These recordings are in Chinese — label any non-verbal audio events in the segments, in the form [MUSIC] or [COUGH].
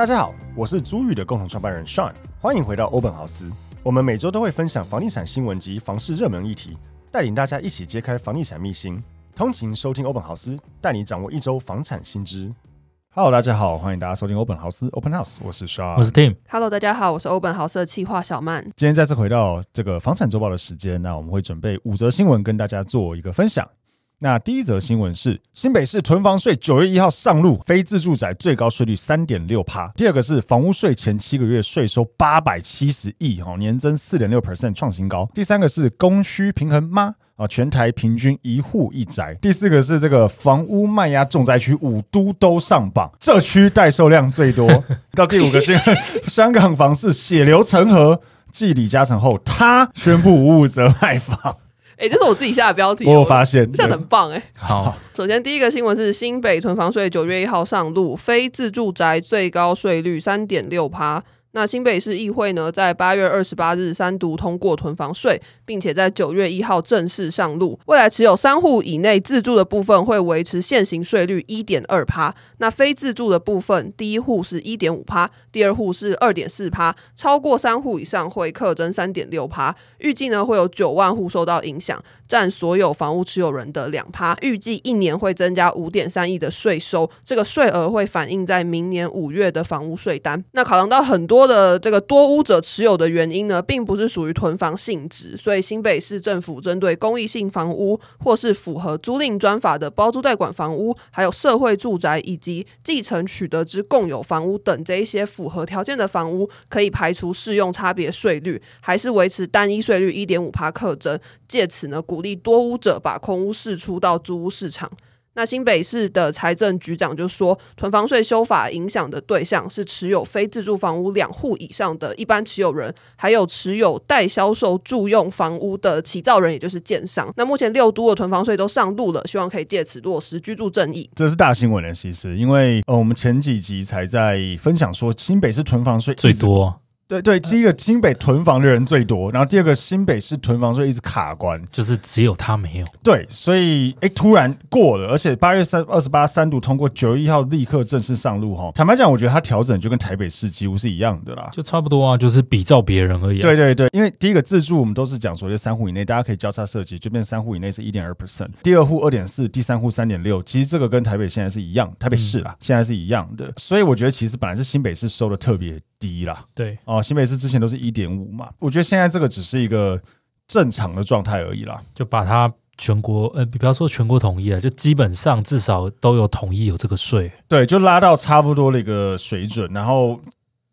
大家好，我是租宇的共同创办人 Sean，欢迎回到欧本豪斯。我们每周都会分享房地产新闻及房市热门议题，带领大家一起揭开房地产秘辛。通勤收听欧本豪斯，带你掌握一周房产新知。Hello，大家好，欢迎大家收听欧本豪斯 Open House，我是 Sean，我是 Tim。Hello，大家好，我是欧本豪斯的企划小曼。今天再次回到这个房产周报的时间，那我们会准备五则新闻跟大家做一个分享。那第一则新闻是新北市囤房税九月一号上路，非自住宅最高税率三点六趴。第二个是房屋税前七个月税收八百七十亿，哈，年增四点六 percent 创新高。第三个是供需平衡吗？啊，全台平均一户一宅。第四个是这个房屋卖压重灾区五都都上榜，这区待售量最多。到第五个是香港房市血流成河，继李嘉诚后，他宣布无责卖房。哎、欸，这是我自己下的标题，我有发现，下的很棒哎、欸。好，首先第一个新闻是新北囤房税九月一号上路，非自住宅最高税率三点六趴。那新北市议会呢，在八月二十八日三读通过囤房税，并且在九月一号正式上路。未来持有三户以内自住的部分会维持现行税率一点二趴，那非自住的部分，第一户是一点五趴，第二户是二点四趴，超过三户以上会课征三点六趴。预计呢会有九万户受到影响，占所有房屋持有人的两趴。预计一年会增加五点三亿的税收，这个税额会反映在明年五月的房屋税单。那考量到很多。多的这个多屋者持有的原因呢，并不是属于囤房性质，所以新北市政府针对公益性房屋或是符合租赁专法的包租代管房屋，还有社会住宅以及继承取得之共有房屋等这一些符合条件的房屋，可以排除适用差别税率，还是维持单一税率一点五趴课征，借此呢鼓励多屋者把空屋释出到租屋市场。那新北市的财政局长就说，囤房税修法影响的对象是持有非自住房屋两户以上的一般持有人，还有持有待销售住用房屋的起造人，也就是建商。那目前六都的囤房税都上路了，希望可以借此落实居住正义。这是大新闻的，其实因为呃，我们前几集才在分享说，新北市囤房税最多。对对，第一个新北囤房的人最多，然后第二个新北市囤房税一直卡关，就是只有他没有。对，所以哎，突然过了，而且八月三二十八三度通过，九月一号立刻正式上路哈。坦白讲，我觉得它调整就跟台北市几乎是一样的啦，就差不多啊，就是比照别人而已。对对对，因为第一个自住我们都是讲说，就三户以内大家可以交叉设计，就变三户以内是一点二 percent，第二户二点四，第三户三点六，其实这个跟台北现在是一样，台北市啦、嗯、现在是一样的，所以我觉得其实本来是新北市收的特别。低啦，对。哦，新北市之前都是一点五嘛，我觉得现在这个只是一个正常的状态而已啦，就把它全国呃，不要说全国统一了，就基本上至少都有统一有这个税，对，就拉到差不多的一个水准，然后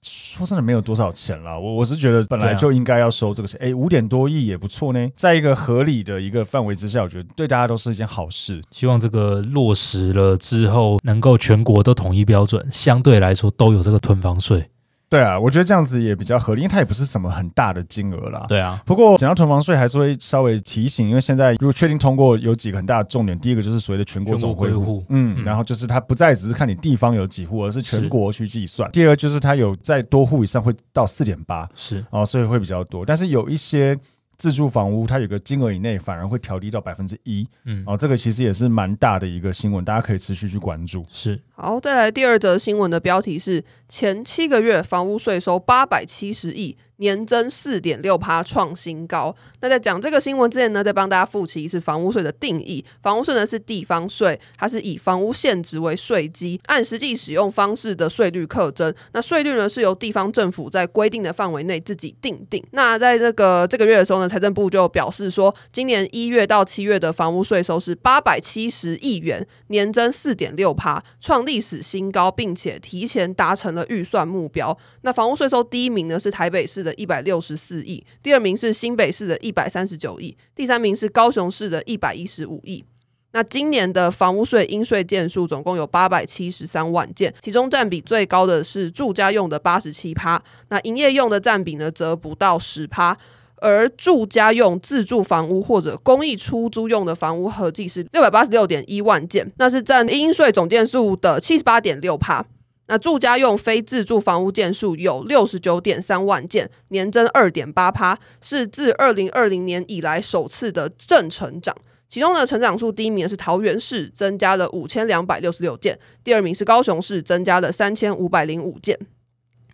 说真的没有多少钱啦，我我是觉得本来就应该要收这个钱，哎、啊，五点多亿也不错呢，在一个合理的一个范围之下，我觉得对大家都是一件好事，希望这个落实了之后，能够全国都统一标准，相对来说都有这个囤房税。对啊，我觉得这样子也比较合理，因为它也不是什么很大的金额啦。对啊，不过讲到囤房税，还是会稍微提醒，因为现在如果确定通过，有几个很大的重点。第一个就是所谓的全国总归户，嗯，然后就是它不再只是看你地方有几户，而是全国去计算。第二就是它有在多户以上会到四点八，是哦，所以会比较多。但是有一些。自住房屋，它有个金额以内，反而会调低到百分之一。嗯，哦，这个其实也是蛮大的一个新闻，大家可以持续去关注。是，好，再来第二则新闻的标题是：前七个月房屋税收八百七十亿，年增四点六趴，创新高。那在讲这个新闻之前呢，再帮大家复习一次房屋税的定义。房屋税呢是地方税，它是以房屋现值为税基，按实际使用方式的税率课征。那税率呢是由地方政府在规定的范围内自己定定。那在这个这个月的时候呢，财政部就表示说，今年一月到七月的房屋税收是八百七十亿元，年增四点六趴，创历史新高，并且提前达成了预算目标。那房屋税收第一名呢是台北市的一百六十四亿，第二名是新北市的一百三十九亿，第三名是高雄市的一百一十五亿。那今年的房屋税应税件数总共有八百七十三万件，其中占比最高的是住家用的八十七趴，那营业用的占比呢则不到十趴，而住家用自住房屋或者公益出租用的房屋合计是六百八十六点一万件，那是占应税总件数的七十八点六趴。那住家用非自住房屋件数有六十九点三万件，年增二点八趴，是自二零二零年以来首次的正成长。其中呢，成长数第一名是桃园市，增加了五千两百六十六件；第二名是高雄市，增加了三千五百零五件。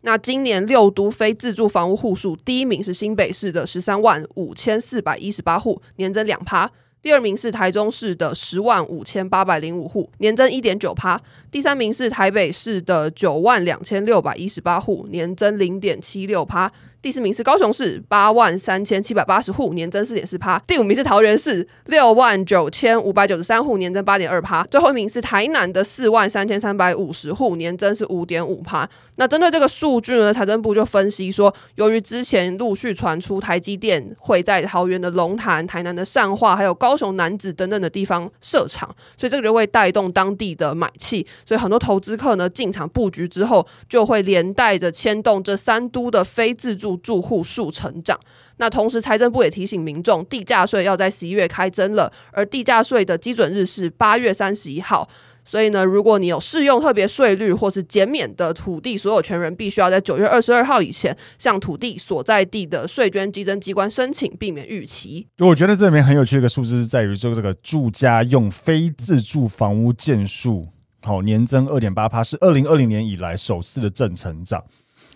那今年六都非自住房屋户数，第一名是新北市的十三万五千四百一十八户，年增两趴。第二名是台中市的十万五千八百零五户，年增一点九趴；第三名是台北市的九万两千六百一十八户，年增零点七六趴。第四名是高雄市八万三千七百八十户，年增四点四趴。第五名是桃园市六万九千五百九十三户，年增八点二趴。最后一名是台南的四万三千三百五十户，年增是五点五趴。那针对这个数据呢，财政部就分析说，由于之前陆续传出台积电会在桃园的龙潭、台南的善化，还有高雄楠梓等等的地方设厂，所以这个就会带动当地的买气。所以很多投资客呢进场布局之后，就会连带着牵动这三都的非自住住户数成长，那同时财政部也提醒民众，地价税要在十一月开征了，而地价税的基准日是八月三十一号，所以呢，如果你有适用特别税率或是减免的土地所有权人，必须要在九月二十二号以前向土地所在地的税捐稽征机关申请，避免逾期。就我觉得这里面很有趣的一个数字是在于，就这个住家用非自住房屋件数，好年增二点八趴，是二零二零年以来首次的正成长。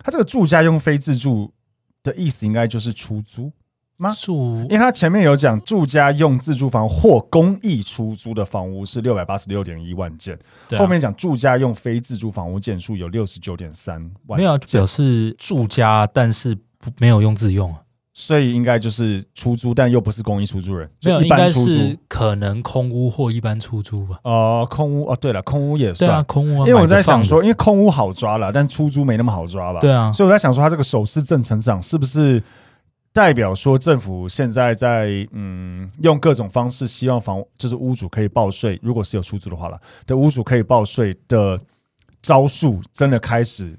它这个住家用非自住。的意思应该就是出租吗？住，因为他前面有讲住家用自住房或公益出租的房屋是六百八十六点一万件，啊、后面讲住家用非自住房屋件数有六十九点三万件，没有表示住家，但是不没有用自用，所以应该就是出租，但又不是公益出租人，没有，一般出租应该是可能空屋或一般出租吧？哦、呃，空屋哦，对了，空屋也算，啊、空屋，因为我在想说，因为空屋好抓了，但出租没那么好抓吧？对啊，所以我在想说，他这个首次正成长是不是？代表说，政府现在在嗯，用各种方式，希望房就是屋主可以报税，如果是有出租的话了，的屋主可以报税的招数，真的开始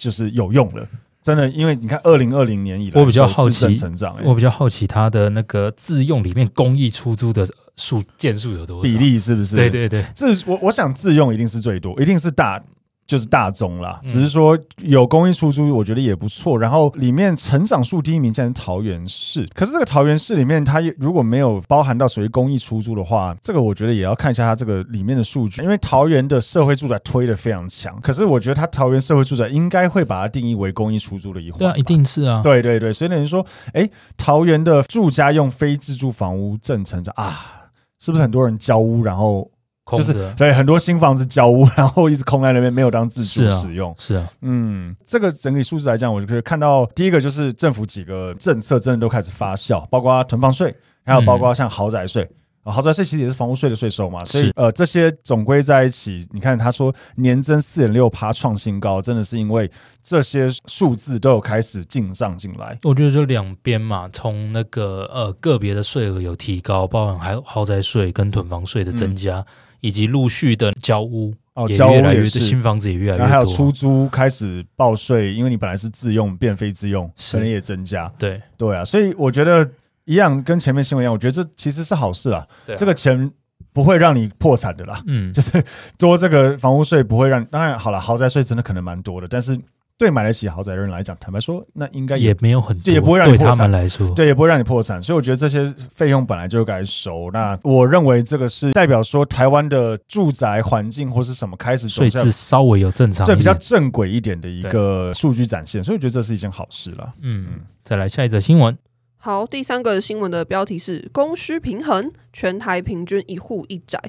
就是有用了。真的，因为你看，二零二零年以来，我比较好奇成长，我比较好奇它的那个自用里面公益出租的数件数有多少比例，是不是？对对对，自我我想自用一定是最多，一定是大。就是大宗啦，只是说有公益出租，我觉得也不错。然后里面成长数第一名竟然是桃园市，可是这个桃园市里面，它如果没有包含到属于公益出租的话，这个我觉得也要看一下它这个里面的数据。因为桃园的社会住宅推得非常强，可是我觉得它桃园社会住宅应该会把它定义为公益出租的一环。对啊，一定是啊。对对对，所以等于说，哎，桃园的住家用非自住房屋正成长啊，是不是很多人交屋然后？就是对很多新房子交屋，然后一直空在那边，没有当自住使用。是啊，嗯，这个整体数字来讲，我就可以看到第一个就是政府几个政策真的都开始发酵，包括囤房税，还有包括像豪宅税。豪宅税其实也是房屋税的税收嘛，所以呃这些总归在一起，你看他说年增四点六趴创新高，真的是因为这些数字都有开始进账进来。我觉得就两边嘛，从那个呃个别的税额有提高，包含还有豪宅税跟囤房税的增加。嗯以及陆续的交屋哦，交屋也越来越多，新房子也越来越多，还有出租开始报税，因为你本来是自用变非自用，可能也增加。对对啊，所以我觉得一样，跟前面新闻一样，我觉得这其实是好事啊。对啊，这个钱不会让你破产的啦。嗯，就是多这个房屋税不会让，当然好了，豪宅税真的可能蛮多的，但是对买得起豪宅的人来讲，坦白说，那应该也没有很多，也不会让你破产。对他们来说，对，也不会让你破产。所以我觉得这些费用本来就该收。那我认为这个是代表说台湾的住宅环境或是什么开始所以是稍微有正常，对，比较正轨一点的一个数据展现。所以我觉得这是一件好事了。嗯，再来下一则新闻。好，第三个新闻的标题是供需平衡，全台平均一户一宅。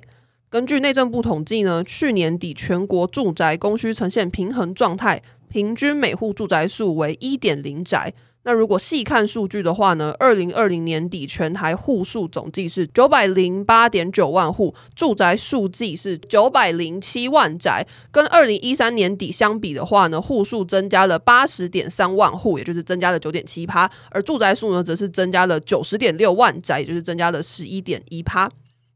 根据内政部统计呢，去年底全国住宅供需呈现平衡状态，平均每户住宅数为一点零宅。那如果细看数据的话呢，二零二零年底全台户数总计是九百零八点九万户，住宅数计是九百零七万宅，跟二零一三年底相比的话呢，户数增加了八十点三万户，也就是增加了九点七趴，而住宅数呢，则是增加了九十点六万宅，也就是增加了十一点一趴。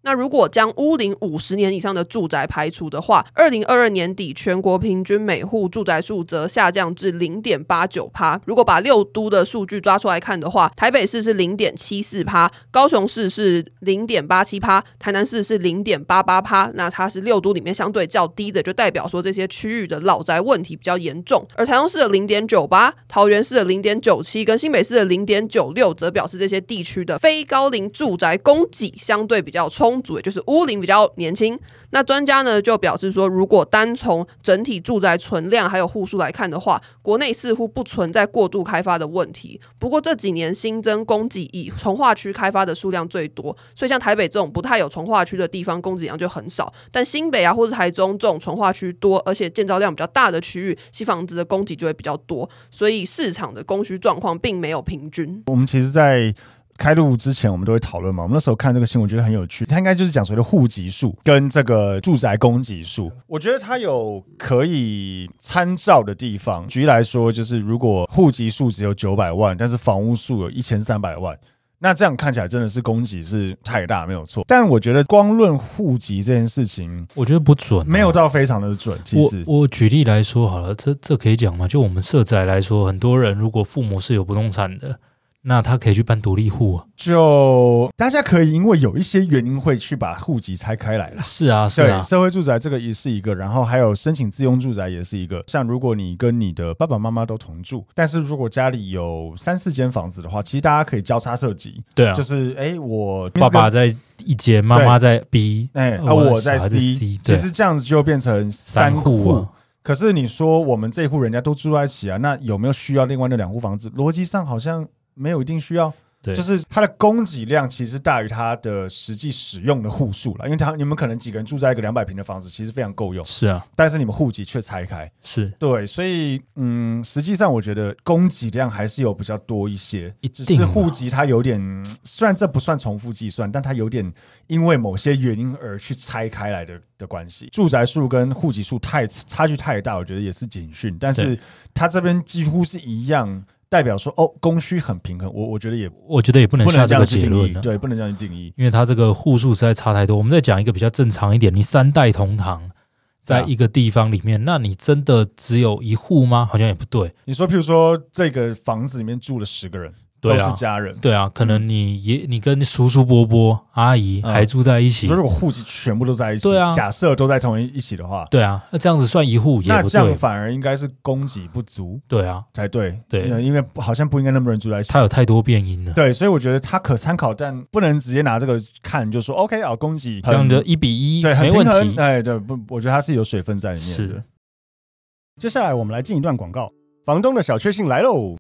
那如果将屋龄五十年以上的住宅排除的话，二零二二年底全国平均每户住宅数则下降至零点八九趴。如果把六都的数据抓出来看的话，台北市是零点七四趴，高雄市是零点八七趴，台南市是零点八八趴。那它是六都里面相对较低的，就代表说这些区域的老宅问题比较严重。而台中市的零点九八，桃园市的零点九七，跟新北市的零点九六，则表示这些地区的非高龄住宅供给相对比较充。公主也就是屋龄比较年轻，那专家呢就表示说，如果单从整体住宅存量还有户数来看的话，国内似乎不存在过度开发的问题。不过这几年新增供给以从化区开发的数量最多，所以像台北这种不太有从化区的地方，供给量就很少。但新北啊或者台中这种从化区多，而且建造量比较大的区域，新房子的供给就会比较多，所以市场的供需状况并没有平均。我们其实，在开录之前，我们都会讨论嘛。我们那时候看这个新闻，觉得很有趣。它应该就是讲所谓的户籍数跟这个住宅供给数。我觉得它有可以参照的地方。举例来说，就是如果户籍数只有九百万，但是房屋数有一千三百万，那这样看起来真的是供给是太大，没有错。但我觉得光论户籍这件事情，我觉得不准，没有到非常的准。其实我，我举例来说好了，这这可以讲吗？就我们社宅来说，很多人如果父母是有不动产的。那他可以去办独立户啊，就大家可以因为有一些原因会去把户籍拆开来了。是啊，是啊，社会住宅这个也是一个，然后还有申请自用住宅也是一个。像如果你跟你的爸爸妈妈都同住，但是如果家里有三四间房子的话，其实大家可以交叉设计。对啊，就是哎，我爸爸在一间，妈妈在 B，哎，那我在 C，其实这样子就变成三户。可是你说我们这户人家都住在一起啊，那有没有需要另外那两户房子？逻辑上好像。没有一定需要，对，就是它的供给量其实大于它的实际使用的户数了，因为它你们可能几个人住在一个两百平的房子，其实非常够用，是啊，但是你们户籍却拆开，是对，所以嗯，实际上我觉得供给量还是有比较多一些，只是户籍它有点，虽然这不算重复计算，但它有点因为某些原因而去拆开来的的关系，住宅数跟户籍数太差距太大，我觉得也是警讯，但是它这边几乎是一样。代表说哦，供需很平衡，我我觉得也，我觉得也不能下这个结论，对，不能这样去定义，因为它这个户数实在差太多。我们再讲一个比较正常一点，你三代同堂，在一个地方里面，啊、那你真的只有一户吗？好像也不对。你说，譬如说这个房子里面住了十个人。都是家人，对啊，可能你爷、你跟叔叔伯伯、阿姨还住在一起。如果户籍全部都在一起，对啊，假设都在同一一起的话，对啊，那这样子算一户也不对，那这样反而应该是供给不足，对啊，才对，对，因为好像不应该那么多人住在一起，它有太多变因了。对，所以我觉得它可参考，但不能直接拿这个看，就说 OK 啊，供给这样的一比一，对，没问题。哎，对，不，我觉得它是有水分在里面的。是。接下来我们来进一段广告，房东的小确幸来喽。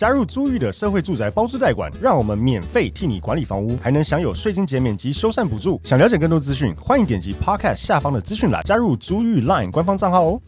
加入租寓的社会住宅包租代管，让我们免费替你管理房屋，还能享有税金减免及修缮补助。想了解更多资讯，欢迎点击 Podcast 下方的资讯栏，加入租寓 Line 官方账号哦。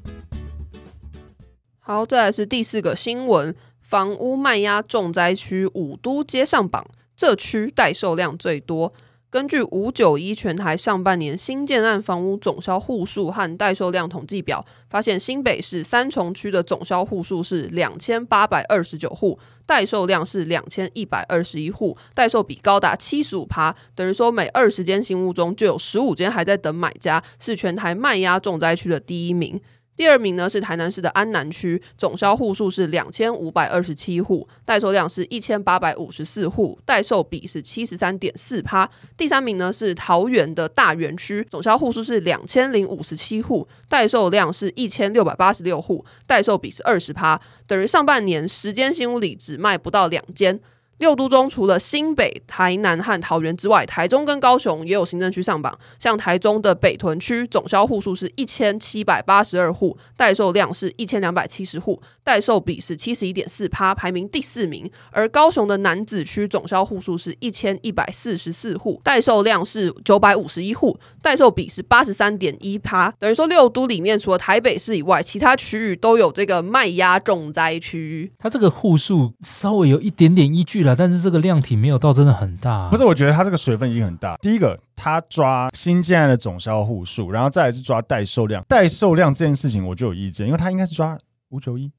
好，再来是第四个新闻：房屋卖压重灾区五都街上榜，这区待售量最多。根据五九一全台上半年新建案房屋总销户数和待售量统计表，发现新北市三重区的总销户数是两千八百二十九户，待售量是两千一百二十一户，待售比高达七十五趴，等于说每二十间新屋中就有十五间还在等买家，是全台卖压重灾区的第一名。第二名呢是台南市的安南区，总销户数是两千五百二十七户，代售量是一千八百五十四户，代售比是七十三点四趴。第三名呢是桃园的大园区，总销户数是两千零五十七户，代售量是一千六百八十六户，代售比是二十趴，等于上半年十间新屋里只卖不到两间。六都中除了新北、台南和桃园之外，台中跟高雄也有行政区上榜。像台中的北屯区总销户数是一千七百八十二户，代售量是一千两百七十户，代售比是七十一点四趴，排名第四名。而高雄的楠梓区总销户数是一千一百四十四户，代售量是九百五十一户，代售比是八十三点一趴。等于说六都里面除了台北市以外，其他区域都有这个卖压重灾区。它这个户数稍微有一点点依据了。但是这个量体没有到真的很大，啊，不是？我觉得它这个水分已经很大。第一个，它抓新建案的总销户数，然后再来是抓代售量。代售量这件事情我就有意见，因为它应该是抓五九一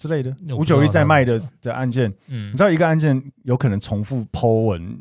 之类的，五九一在卖的的案件，嗯，你知道一个案件有可能重复 po 文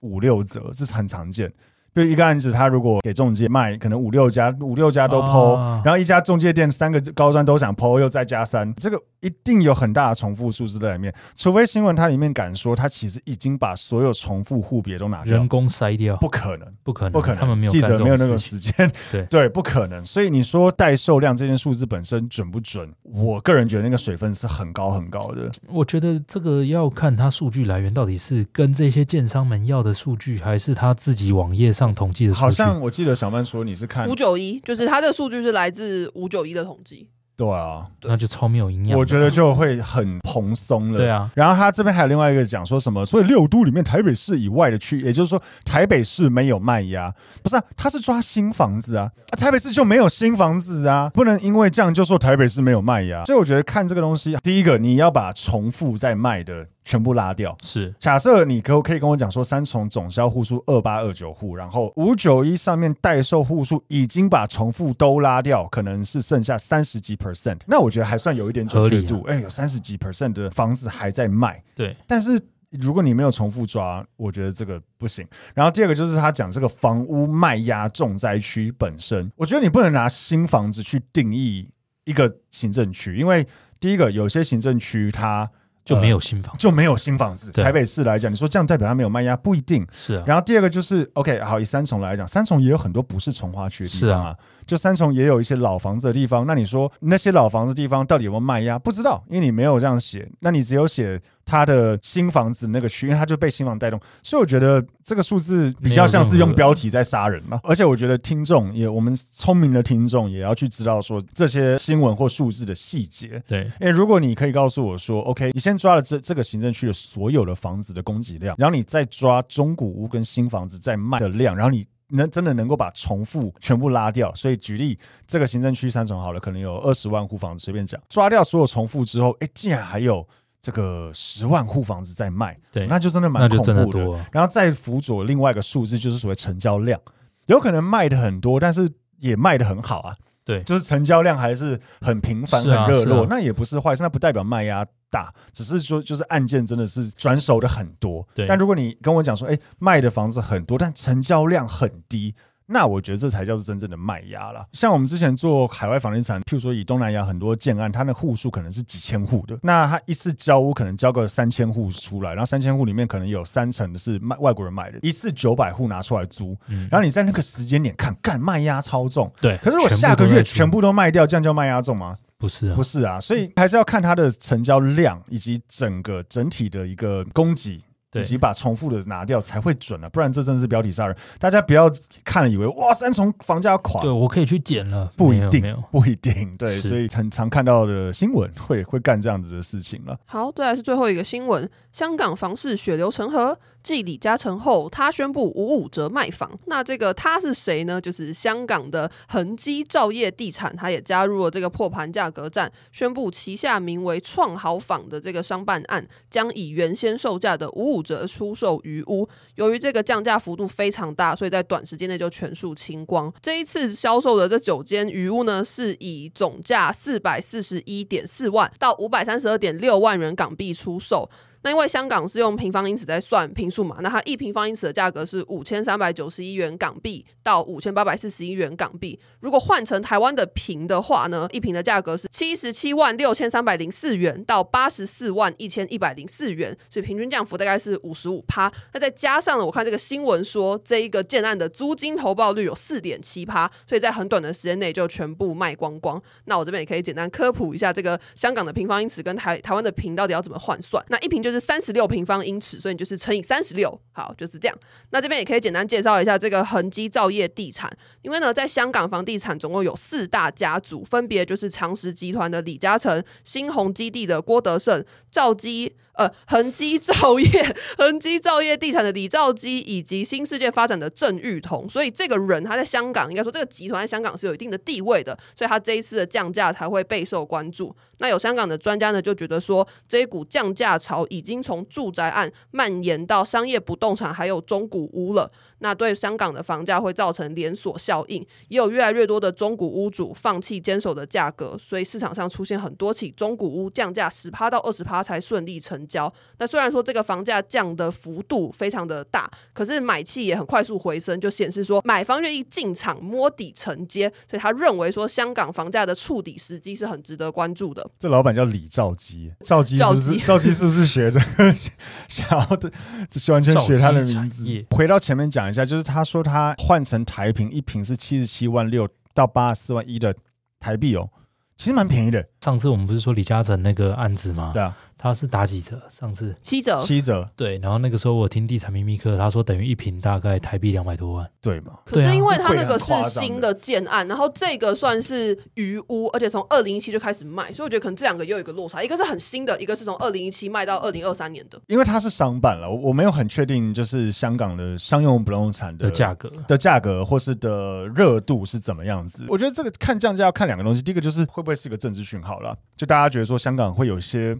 五六则，这是很常见。就一个案子，他如果给中介卖，可能五六家，五六家都哦、然后一家中介店三个高专都想 po，又再加三，这个一定有很大的重复数字在里面。除非新闻它里面敢说，它其实已经把所有重复户别都拿掉，人工筛掉，不可能，不可能，不可能，他们没有记者没有那个时间，[LAUGHS] 对对，不可能。所以你说代售量这件数字本身准不准？我个人觉得那个水分是很高很高的。我觉得这个要看它数据来源到底是跟这些建商们要的数据，还是他自己网页上统计的数据。好像我记得小曼说你是看五九一，就是他的数据是来自五九一的统计。对啊，那就超没有营养。我觉得就会很蓬松了。对啊，然后他这边还有另外一个讲说什么，所以六都里面台北市以外的区，也就是说台北市没有卖压，不是啊？他是抓新房子啊，啊，台北市就没有新房子啊，不能因为这样就说台北市没有卖压。所以我觉得看这个东西，第一个你要把重复在卖的。全部拉掉是。假设你可可以跟我讲说，三重总销户数二八二九户，然后五九一上面代售户数已经把重复都拉掉，可能是剩下三十几 percent，那我觉得还算有一点准确度。哎、啊欸，有三十几 percent 的房子还在卖。对，但是如果你没有重复抓，我觉得这个不行。然后第二个就是他讲这个房屋卖压重灾区本身，我觉得你不能拿新房子去定义一个行政区，因为第一个有些行政区它。就没有新房、呃，就没有新房子。台北市来讲，你说这样代表它没有卖压，不一定是啊。然后第二个就是，OK，好，以三重来讲，三重也有很多不是重划区的地方啊。就三重也有一些老房子的地方，那你说那些老房子地方到底有没有卖压？不知道，因为你没有这样写。那你只有写他的新房子那个区，因为他就被新房带动，所以我觉得这个数字比较像是用标题在杀人嘛。而且我觉得听众也，我们聪明的听众也要去知道说这些新闻或数字的细节。对，因为如果你可以告诉我说，OK，你先抓了这这个行政区的所有的房子的供给量，然后你再抓中古屋跟新房子在卖的量，然后你。能真的能够把重复全部拉掉，所以举例这个行政区三重好了，可能有二十万户房子，随便讲，抓掉所有重复之后，哎，竟然还有这个十万户房子在卖，对，那就真的蛮恐怖的。的然后再辅佐另外一个数字，就是所谓成交量，有可能卖的很多，但是也卖的很好啊。对，就是成交量还是很频繁、很热络，那也不是坏事，那不代表卖压大，只是说就是案件真的是转手的很多。对，但如果你跟我讲说，哎，卖的房子很多，但成交量很低。那我觉得这才叫做真正的卖压啦。像我们之前做海外房地产，譬如说以东南亚很多建案，它的户数可能是几千户的，那它一次交屋可能交个三千户出来，然后三千户里面可能有三成是卖外国人买的，一次九百户拿出来租，然后你在那个时间点看，干卖压超重。对，可是我下个月全部都卖掉，这样叫卖压重吗？不是啊，不是啊，所以还是要看它的成交量以及整个整体的一个供给。以及把重复的拿掉才会准啊，不然这真的是标题杀人。大家不要看了以为哇，三重房价要垮，对，我可以去捡了，不一定，不一定，对，所以很常看到的新闻会会干这样子的事情了。好，再来是最后一个新闻，香港房市血流成河。继李嘉诚后，他宣布五五折卖房。那这个他是谁呢？就是香港的恒基兆业地产，他也加入了这个破盘价格战，宣布旗下名为创好坊的这个商办案，将以原先售价的五五折出售余屋。由于这个降价幅度非常大，所以在短时间内就全数清光。这一次销售的这九间余屋呢，是以总价四百四十一点四万到五百三十二点六万元港币出售。因为香港是用平方英尺在算坪数嘛，那它一平方英尺的价格是五千三百九十一元港币到五千八百四十一元港币。如果换成台湾的坪的话呢，一坪的价格是七十七万六千三百零四元到八十四万一千一百零四元，所以平均降幅大概是五十五趴。那再加上呢，我看这个新闻说，这一个建案的租金投报率有四点七趴，所以在很短的时间内就全部卖光光。那我这边也可以简单科普一下，这个香港的平方英尺跟台台湾的坪到底要怎么换算？那一坪就是三十六平方英尺，所以你就是乘以三十六，好，就是这样。那这边也可以简单介绍一下这个恒基兆业地产，因为呢，在香港房地产总共有四大家族，分别就是长实集团的李嘉诚、新鸿基地的郭德胜、兆基。呃，恒基兆业、恒基兆业地产的李兆基，以及新世界发展的郑裕彤，所以这个人他在香港，应该说这个集团在香港是有一定的地位的，所以他这一次的降价才会备受关注。那有香港的专家呢，就觉得说，这一股降价潮已经从住宅案蔓延到商业不动产，还有中古屋了。那对香港的房价会造成连锁效应，也有越来越多的中古屋主放弃坚守的价格，所以市场上出现很多起中古屋降价十趴到二十趴才顺利成交。那虽然说这个房价降的幅度非常的大，可是买气也很快速回升，就显示说买方愿意进场摸底承接，所以他认为说香港房价的触底时机是很值得关注的。这老板叫李兆基，兆基是不是？兆基是不是学着 [LAUGHS] 想要的，就完全学他的名字？回到前面讲。一下，就是他说他换成台瓶，一瓶是七十七万六到八十四万一的台币哦，其实蛮便宜的。上次我们不是说李嘉诚那个案子吗？对啊。他是打几折？上次七折，七折。对，然后那个时候我听地产秘密课，他说等于一平大概台币两百多万，对嘛？可是因为他那个是新的建案，然后这个算是余屋，而且从二零一七就开始卖，所以我觉得可能这两个又有一个落差，一个是很新的，一个是从二零一七卖到二零二三年的。因为它是商办了，我没有很确定，就是香港的商用不动产的价格的价格或是的热度是怎么样子。我觉得这个看降价要看两个东西，第一个就是会不会是一个政治讯号了，就大家觉得说香港会有一些。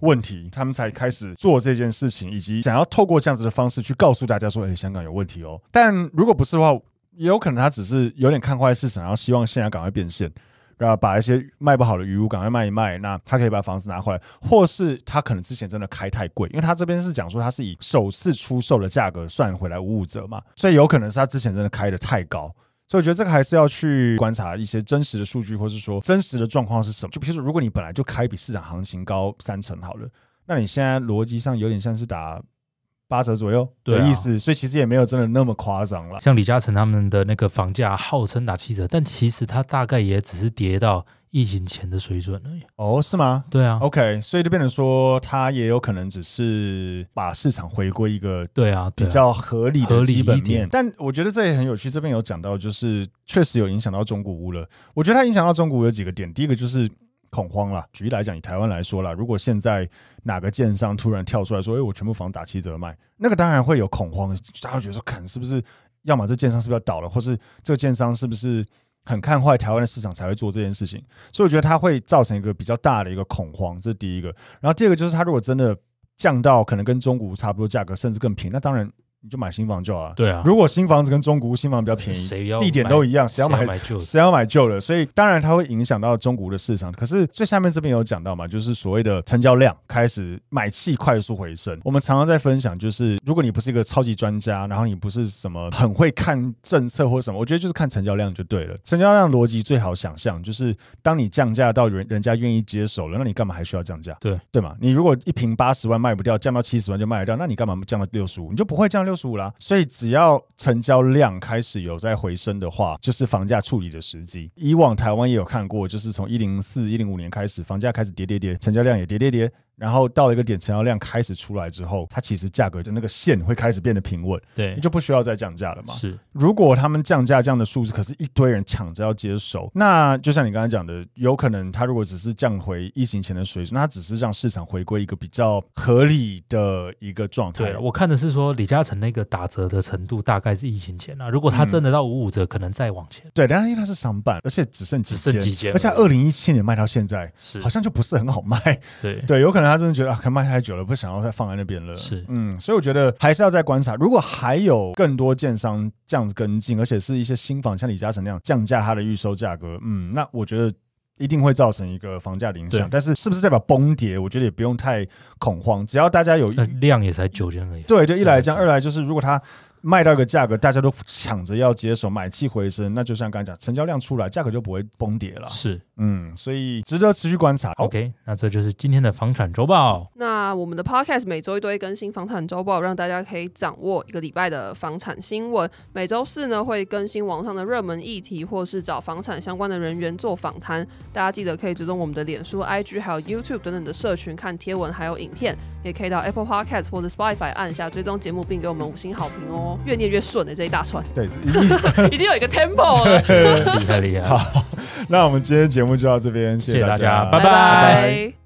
问题，他们才开始做这件事情，以及想要透过这样子的方式去告诉大家说：“哎，香港有问题哦。”但如果不是的话，也有可能他只是有点看坏市场，然后希望现在赶快变现，然后把一些卖不好的鱼屋赶快卖一卖，那他可以把房子拿回来，或是他可能之前真的开太贵，因为他这边是讲说他是以首次出售的价格算回来五五折嘛，所以有可能是他之前真的开的太高。所以我觉得这个还是要去观察一些真实的数据，或是说真实的状况是什么。就比如说，如果你本来就开比市场行情高三成好了，那你现在逻辑上有点像是打八折左右的意思，所以其实也没有真的那么夸张了。像李嘉诚他们的那个房价号称打七折，但其实它大概也只是跌到。疫情前的水准而已。哦，是吗？对啊。OK，所以就变成说，它也有可能只是把市场回归一个对啊比较合理的基本面。但我觉得这也很有趣。这边有讲到，就是确实有影响到中古屋了。我觉得它影响到中古屋有几个点。第一个就是恐慌了。举例来讲，以台湾来说啦，如果现在哪个建商突然跳出来说：“哎，我全部房打七折卖”，那个当然会有恐慌。大家会觉得说：“看是不是？要么这建商是不是要倒了，或是这个建商是不是？”很看坏台湾的市场才会做这件事情，所以我觉得它会造成一个比较大的一个恐慌，这是第一个。然后第二个就是，它如果真的降到可能跟中古差不多价格，甚至更平，那当然。你就买新房就好了。对啊，如果新房子跟中古屋新房比较便宜，地点都一样，谁要买谁要买旧的？[LAUGHS] 所以当然它会影响到中古的市场。可是最下面这边有讲到嘛，就是所谓的成交量开始买气快速回升。我们常常在分享，就是如果你不是一个超级专家，然后你不是什么很会看政策或什么，我觉得就是看成交量就对了。成交量逻辑最好想象，就是当你降价到人人家愿意接手了，那你干嘛还需要降价？对对嘛？你如果一瓶八十万卖不掉，降到七十万就卖得掉，那你干嘛降到六十五？你就不会降。六十五啦，所以只要成交量开始有在回升的话，就是房价处理的时机。以往台湾也有看过，就是从一零四、一零五年开始，房价开始跌跌跌，成交量也跌跌跌。然后到了一个点，成交量开始出来之后，它其实价格的那个线会开始变得平稳，对，你就不需要再降价了嘛。是，如果他们降价这样的数字，可是一堆人抢着要接手，那就像你刚才讲的，有可能他如果只是降回疫情前的水准，那他只是让市场回归一个比较合理的一个状态。对，我看的是说李嘉诚那个打折的程度大概是疫情前啊，如果他真的到五五折，可能再往前。对，但是因为他是商办，而且只剩只剩几件，而且二零一七年卖到现在，是好像就不是很好卖。对对，有可能他真的觉得啊，可以卖。太久了，不想要再放在那边了。是，嗯，所以我觉得还是要再观察。如果还有更多建商这样子跟进，而且是一些新房，像李嘉诚那样降价它的预售价格，嗯，那我觉得一定会造成一个房价的影响。但是是不是代表崩跌？我觉得也不用太恐慌，只要大家有量也才九千而已。对，就一来这样，二来就是如果它。卖到一个价格，大家都抢着要接手，买气回升，那就像刚才讲，成交量出来，价格就不会崩跌了。是，嗯，所以值得持续观察。OK，那这就是今天的房产周报。那我们的 Podcast 每周一都会更新房产周报，让大家可以掌握一个礼拜的房产新闻。每周四呢会更新网上的热门议题，或是找房产相关的人员做访谈。大家记得可以追踪我们的脸书、IG 还有 YouTube 等等的社群看贴文还有影片，也可以到 Apple Podcast 或者 Spotify 按下追踪节目，并给我们五星好评哦。越念越顺的、欸、这一大串，对，已经有一个 tempo 了，厉害厉害。好，那我们今天节目就到这边，谢谢大家，谢谢大家，拜拜。拜拜。